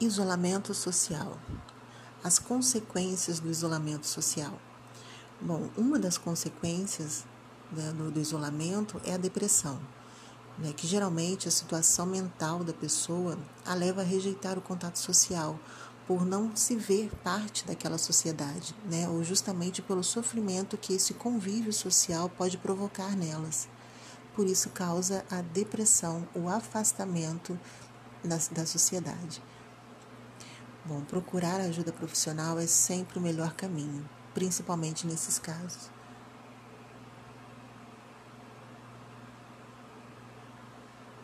Isolamento social. As consequências do isolamento social. Bom, uma das consequências né, do, do, isolamento é a depressão, né, que geralmente a situação mental da pessoa a leva a rejeitar o contato social por não se ver parte daquela sociedade, né, ou justamente pelo sofrimento que esse convívio social pode provocar nelas. Por isso causa a depressão, o afastamento da, da sociedade. Bom, procurar ajuda profissional é sempre o melhor caminho, principalmente nesses casos.